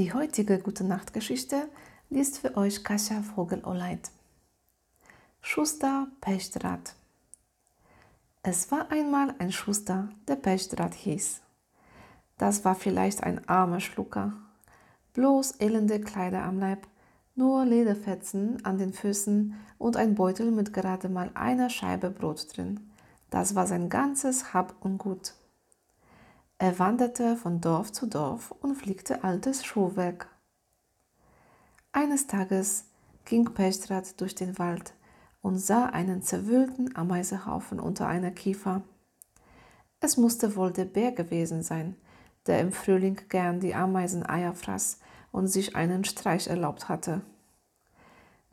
Die heutige Gute Nacht Geschichte liest für euch Kasia Vogel-Oleit. Schuster Pechdraht. Es war einmal ein Schuster, der Pechdraht hieß. Das war vielleicht ein armer Schlucker. Bloß elende Kleider am Leib, nur Lederfetzen an den Füßen und ein Beutel mit gerade mal einer Scheibe Brot drin. Das war sein ganzes Hab und Gut. Er wanderte von Dorf zu Dorf und flickte altes Schuhwerk. Eines Tages ging Pechdrath durch den Wald und sah einen zerwühlten Ameisehaufen unter einer Kiefer. Es musste wohl der Bär gewesen sein, der im Frühling gern die Ameiseneier fraß und sich einen Streich erlaubt hatte.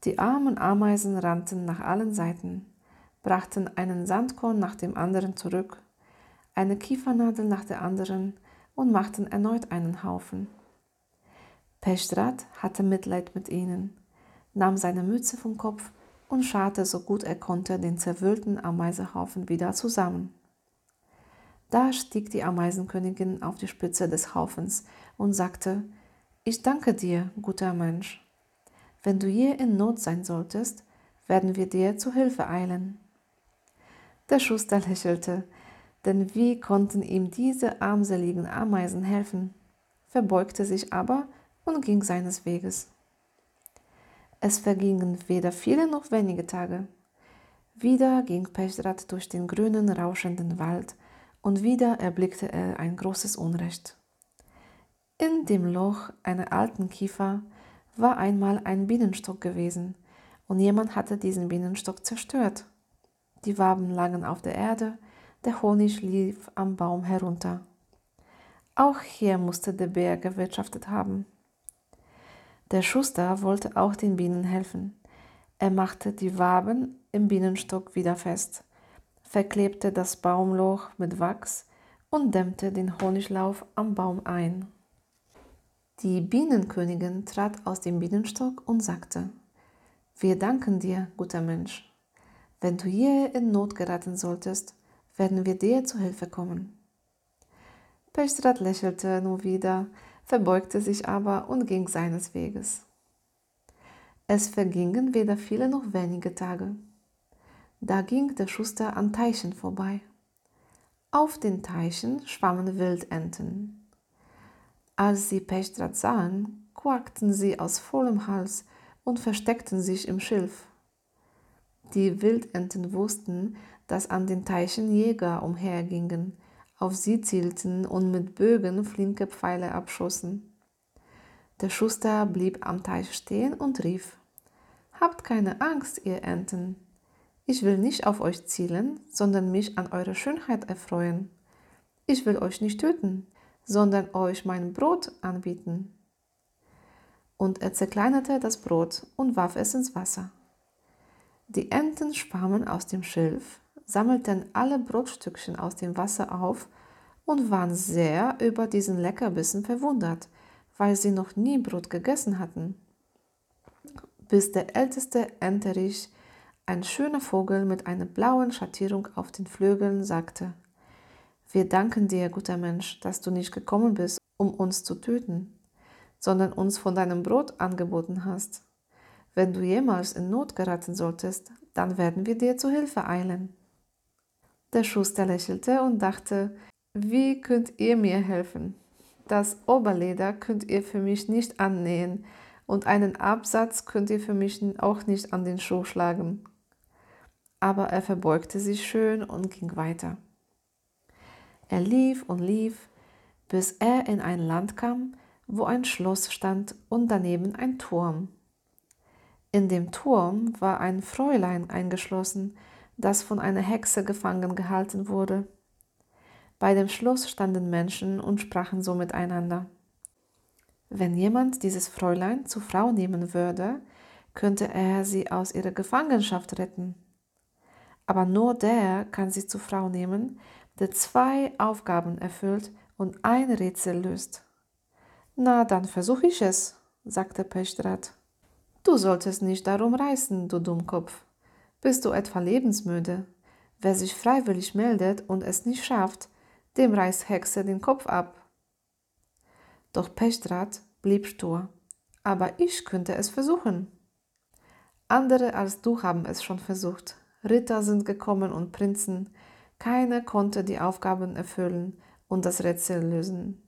Die armen Ameisen rannten nach allen Seiten, brachten einen Sandkorn nach dem anderen zurück eine Kiefernadel nach der anderen und machten erneut einen Haufen. Peschrat hatte Mitleid mit ihnen, nahm seine Mütze vom Kopf und scharte so gut er konnte den zerwühlten Ameisehaufen wieder zusammen. Da stieg die Ameisenkönigin auf die Spitze des Haufens und sagte, ich danke dir, guter Mensch. Wenn du je in Not sein solltest, werden wir dir zu Hilfe eilen. Der Schuster lächelte, denn wie konnten ihm diese armseligen Ameisen helfen? verbeugte sich aber und ging seines Weges. Es vergingen weder viele noch wenige Tage. Wieder ging Pechdrath durch den grünen, rauschenden Wald und wieder erblickte er ein großes Unrecht. In dem Loch einer alten Kiefer war einmal ein Bienenstock gewesen und jemand hatte diesen Bienenstock zerstört. Die Waben lagen auf der Erde der Honig lief am Baum herunter. Auch hier musste der Bär gewirtschaftet haben. Der Schuster wollte auch den Bienen helfen. Er machte die Waben im Bienenstock wieder fest, verklebte das Baumloch mit Wachs und dämmte den Honiglauf am Baum ein. Die Bienenkönigin trat aus dem Bienenstock und sagte, Wir danken dir, guter Mensch. Wenn du je in Not geraten solltest, werden wir dir zu Hilfe kommen. Pechstrat lächelte nur wieder, verbeugte sich aber und ging seines Weges. Es vergingen weder viele noch wenige Tage. Da ging der Schuster an Teichen vorbei. Auf den Teichen schwammen Wildenten. Als sie Pechstrat sahen, quakten sie aus vollem Hals und versteckten sich im Schilf. Die Wildenten wussten, dass an den Teichen Jäger umhergingen, auf sie zielten und mit Bögen flinke Pfeile abschossen. Der Schuster blieb am Teich stehen und rief, Habt keine Angst, ihr Enten. Ich will nicht auf euch zielen, sondern mich an eurer Schönheit erfreuen. Ich will euch nicht töten, sondern euch mein Brot anbieten. Und er zerkleinerte das Brot und warf es ins Wasser. Die Enten schwammen aus dem Schilf, sammelten alle Brotstückchen aus dem Wasser auf und waren sehr über diesen Leckerbissen verwundert, weil sie noch nie Brot gegessen hatten. Bis der älteste Enterich, ein schöner Vogel mit einer blauen Schattierung auf den Flügeln, sagte, wir danken dir, guter Mensch, dass du nicht gekommen bist, um uns zu töten, sondern uns von deinem Brot angeboten hast. Wenn du jemals in Not geraten solltest, dann werden wir dir zu Hilfe eilen. Der Schuster lächelte und dachte, wie könnt ihr mir helfen? Das Oberleder könnt ihr für mich nicht annähen und einen Absatz könnt ihr für mich auch nicht an den Schuh schlagen. Aber er verbeugte sich schön und ging weiter. Er lief und lief, bis er in ein Land kam, wo ein Schloss stand und daneben ein Turm. In dem Turm war ein Fräulein eingeschlossen, das von einer Hexe gefangen gehalten wurde. Bei dem Schloss standen Menschen und sprachen so miteinander. Wenn jemand dieses Fräulein zur Frau nehmen würde, könnte er sie aus ihrer Gefangenschaft retten. Aber nur der kann sie zur Frau nehmen, der zwei Aufgaben erfüllt und ein Rätsel löst. Na, dann versuche ich es, sagte Pechdrath. Du solltest nicht darum reißen, du Dummkopf. Bist du etwa lebensmüde? Wer sich freiwillig meldet und es nicht schafft, dem reißt Hexe den Kopf ab. Doch Pechdrath blieb stur. Aber ich könnte es versuchen. Andere als du haben es schon versucht. Ritter sind gekommen und Prinzen. Keiner konnte die Aufgaben erfüllen und das Rätsel lösen.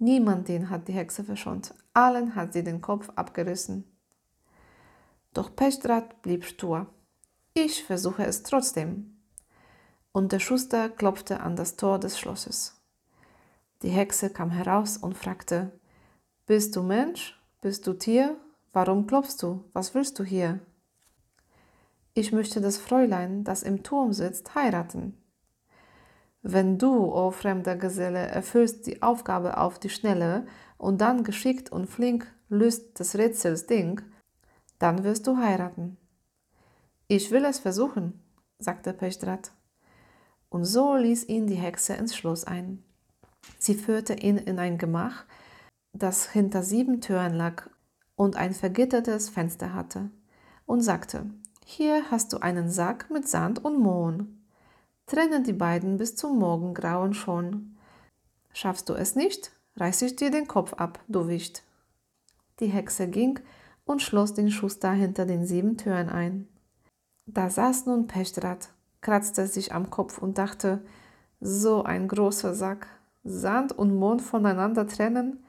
Niemand den hat die Hexe verschont. Allen hat sie den Kopf abgerissen. Doch Pechdraht blieb stur. Ich versuche es trotzdem. Und der Schuster klopfte an das Tor des Schlosses. Die Hexe kam heraus und fragte, Bist du Mensch? Bist du Tier? Warum klopfst du? Was willst du hier? Ich möchte das Fräulein, das im Turm sitzt, heiraten. Wenn du, o oh fremder Geselle, erfüllst die Aufgabe auf die Schnelle und dann geschickt und flink löst des Rätsels Ding, dann wirst du heiraten. Ich will es versuchen, sagte Pechdrath. Und so ließ ihn die Hexe ins Schloss ein. Sie führte ihn in ein Gemach, das hinter sieben Türen lag und ein vergittertes Fenster hatte, und sagte, hier hast du einen Sack mit Sand und Mohn. Trenne die beiden bis zum Morgengrauen schon. Schaffst du es nicht, reiß ich dir den Kopf ab, du Wicht. Die Hexe ging und schloss den Schuster hinter den sieben Türen ein. Da saß nun Pechdrath, kratzte sich am Kopf und dachte, so ein großer Sack, Sand und Mond voneinander trennen,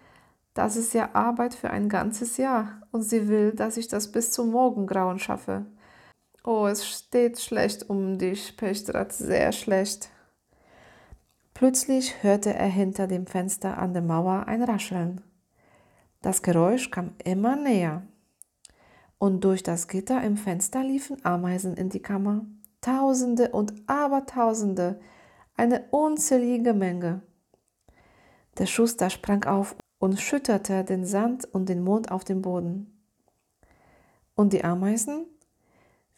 das ist ja Arbeit für ein ganzes Jahr und sie will, dass ich das bis zum Morgengrauen schaffe. Oh, es steht schlecht um dich, Pechdrath, sehr schlecht. Plötzlich hörte er hinter dem Fenster an der Mauer ein Rascheln. Das Geräusch kam immer näher und durch das Gitter im Fenster liefen Ameisen in die Kammer. Tausende und Abertausende, eine unzählige Menge. Der Schuster sprang auf und schütterte den Sand und den Mond auf den Boden. Und die Ameisen?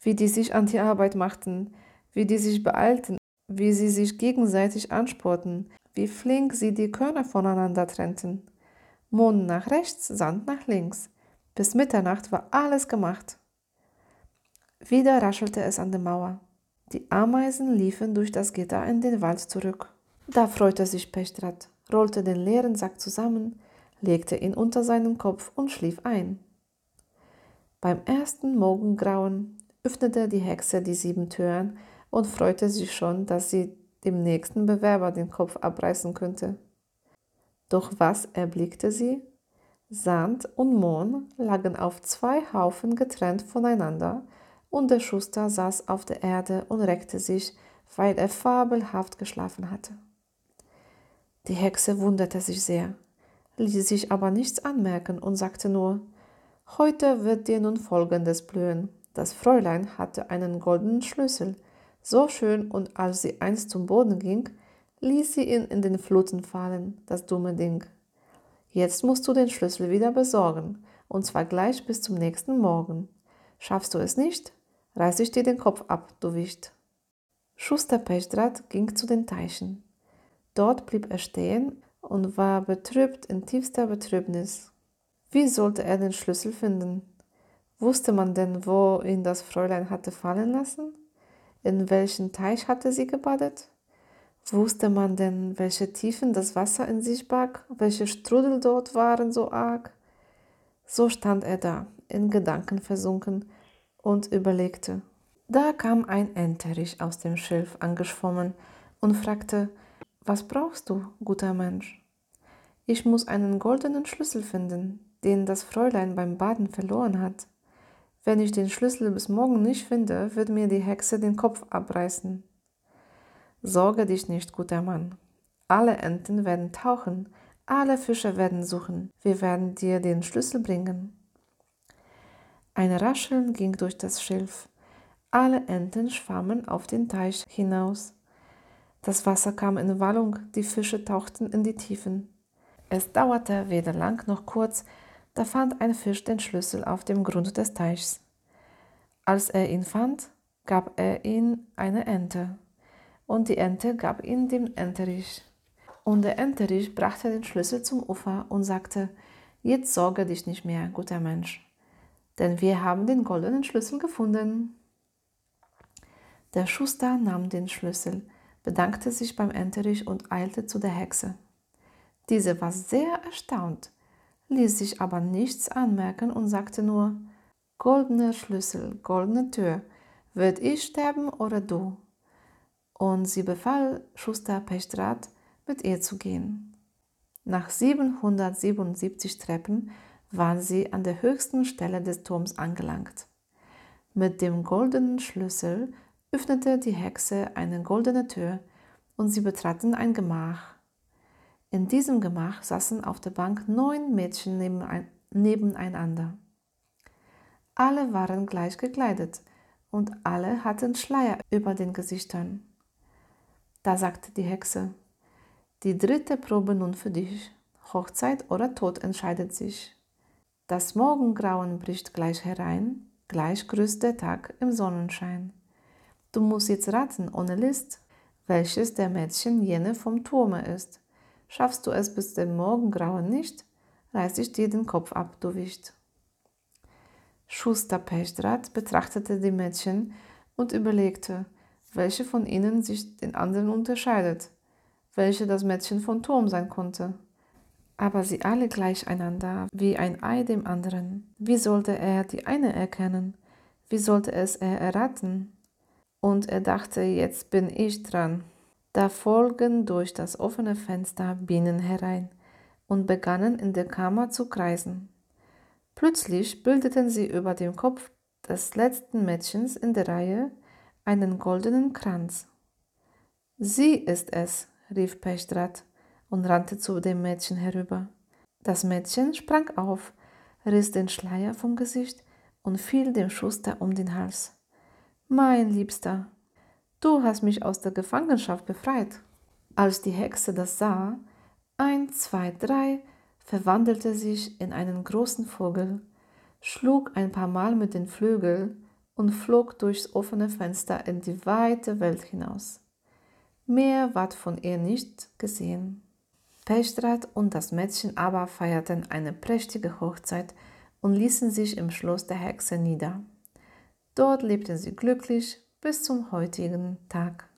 Wie die sich an die Arbeit machten, wie die sich beeilten, wie sie sich gegenseitig ansporten, wie flink sie die Körner voneinander trennten. Mond nach rechts, Sand nach links. Bis Mitternacht war alles gemacht. Wieder raschelte es an der Mauer. Die Ameisen liefen durch das Gitter in den Wald zurück. Da freute sich Pechdrath, rollte den leeren Sack zusammen, legte ihn unter seinen Kopf und schlief ein. Beim ersten Morgengrauen öffnete die Hexe die sieben Türen und freute sich schon, dass sie dem nächsten Bewerber den Kopf abreißen könnte. Doch was erblickte sie? Sand und Mohn lagen auf zwei Haufen getrennt voneinander, und der Schuster saß auf der Erde und reckte sich, weil er fabelhaft geschlafen hatte. Die Hexe wunderte sich sehr, ließ sich aber nichts anmerken und sagte nur Heute wird dir nun Folgendes blühen. Das Fräulein hatte einen goldenen Schlüssel, so schön, und als sie einst zum Boden ging, ließ sie ihn in den Fluten fallen, das dumme Ding. Jetzt musst du den Schlüssel wieder besorgen, und zwar gleich bis zum nächsten Morgen. Schaffst du es nicht, reiß ich dir den Kopf ab, du Wicht. Schuster Pechdrath ging zu den Teichen. Dort blieb er stehen und war betrübt in tiefster Betrübnis. Wie sollte er den Schlüssel finden? Wusste man denn, wo ihn das Fräulein hatte fallen lassen? In welchen Teich hatte sie gebadet? Wusste man denn, welche Tiefen das Wasser in sich barg, welche Strudel dort waren so arg? So stand er da, in Gedanken versunken, und überlegte. Da kam ein Enterich aus dem Schilf angeschwommen und fragte, was brauchst du, guter Mensch? Ich muss einen goldenen Schlüssel finden, den das Fräulein beim Baden verloren hat. Wenn ich den Schlüssel bis morgen nicht finde, wird mir die Hexe den Kopf abreißen. Sorge dich nicht, guter Mann. Alle Enten werden tauchen, alle Fische werden suchen. Wir werden dir den Schlüssel bringen. Ein Rascheln ging durch das Schilf. Alle Enten schwammen auf den Teich hinaus. Das Wasser kam in Wallung, die Fische tauchten in die Tiefen. Es dauerte weder lang noch kurz, da fand ein Fisch den Schlüssel auf dem Grund des Teichs. Als er ihn fand, gab er ihn eine Ente und die Ente gab ihn dem Enterich. Und der Enterich brachte den Schlüssel zum Ufer und sagte, jetzt sorge dich nicht mehr, guter Mensch, denn wir haben den goldenen Schlüssel gefunden. Der Schuster nahm den Schlüssel, bedankte sich beim Enterich und eilte zu der Hexe. Diese war sehr erstaunt, ließ sich aber nichts anmerken und sagte nur, Goldener Schlüssel, goldene Tür, wird ich sterben oder du? Und sie befahl Schuster Pechdrath, mit ihr zu gehen. Nach 777 Treppen waren sie an der höchsten Stelle des Turms angelangt. Mit dem goldenen Schlüssel öffnete die Hexe eine goldene Tür und sie betraten ein Gemach. In diesem Gemach saßen auf der Bank neun Mädchen nebeneinander. Alle waren gleich gekleidet und alle hatten Schleier über den Gesichtern. Da sagte die Hexe, die dritte Probe nun für dich. Hochzeit oder Tod entscheidet sich. Das Morgengrauen bricht gleich herein, gleich grüßt der Tag im Sonnenschein. Du musst jetzt raten, ohne List, welches der Mädchen jene vom Turme ist. Schaffst du es bis dem Morgengrauen nicht, reiß ich dir den Kopf ab, du Wicht. Schuster Pechdrath betrachtete die Mädchen und überlegte, welche von ihnen sich den anderen unterscheidet, welche das Mädchen von Turm sein konnte. Aber sie alle gleich einander, wie ein Ei dem anderen. Wie sollte er die eine erkennen? Wie sollte es er erraten? Und er dachte, jetzt bin ich dran. Da folgen durch das offene Fenster Bienen herein und begannen in der Kammer zu kreisen. Plötzlich bildeten sie über dem Kopf des letzten Mädchens in der Reihe einen goldenen Kranz. Sie ist es, rief Pechdrath und rannte zu dem Mädchen herüber. Das Mädchen sprang auf, riss den Schleier vom Gesicht und fiel dem Schuster um den Hals. Mein Liebster, du hast mich aus der Gefangenschaft befreit. Als die Hexe das sah, ein, zwei, drei, verwandelte sich in einen großen Vogel, schlug ein paar Mal mit den Flügeln und flog durchs offene Fenster in die weite Welt hinaus. Mehr ward von ihr nicht gesehen. Pechdrath und das Mädchen aber feierten eine prächtige Hochzeit und ließen sich im Schloss der Hexe nieder. Dort lebten sie glücklich bis zum heutigen Tag.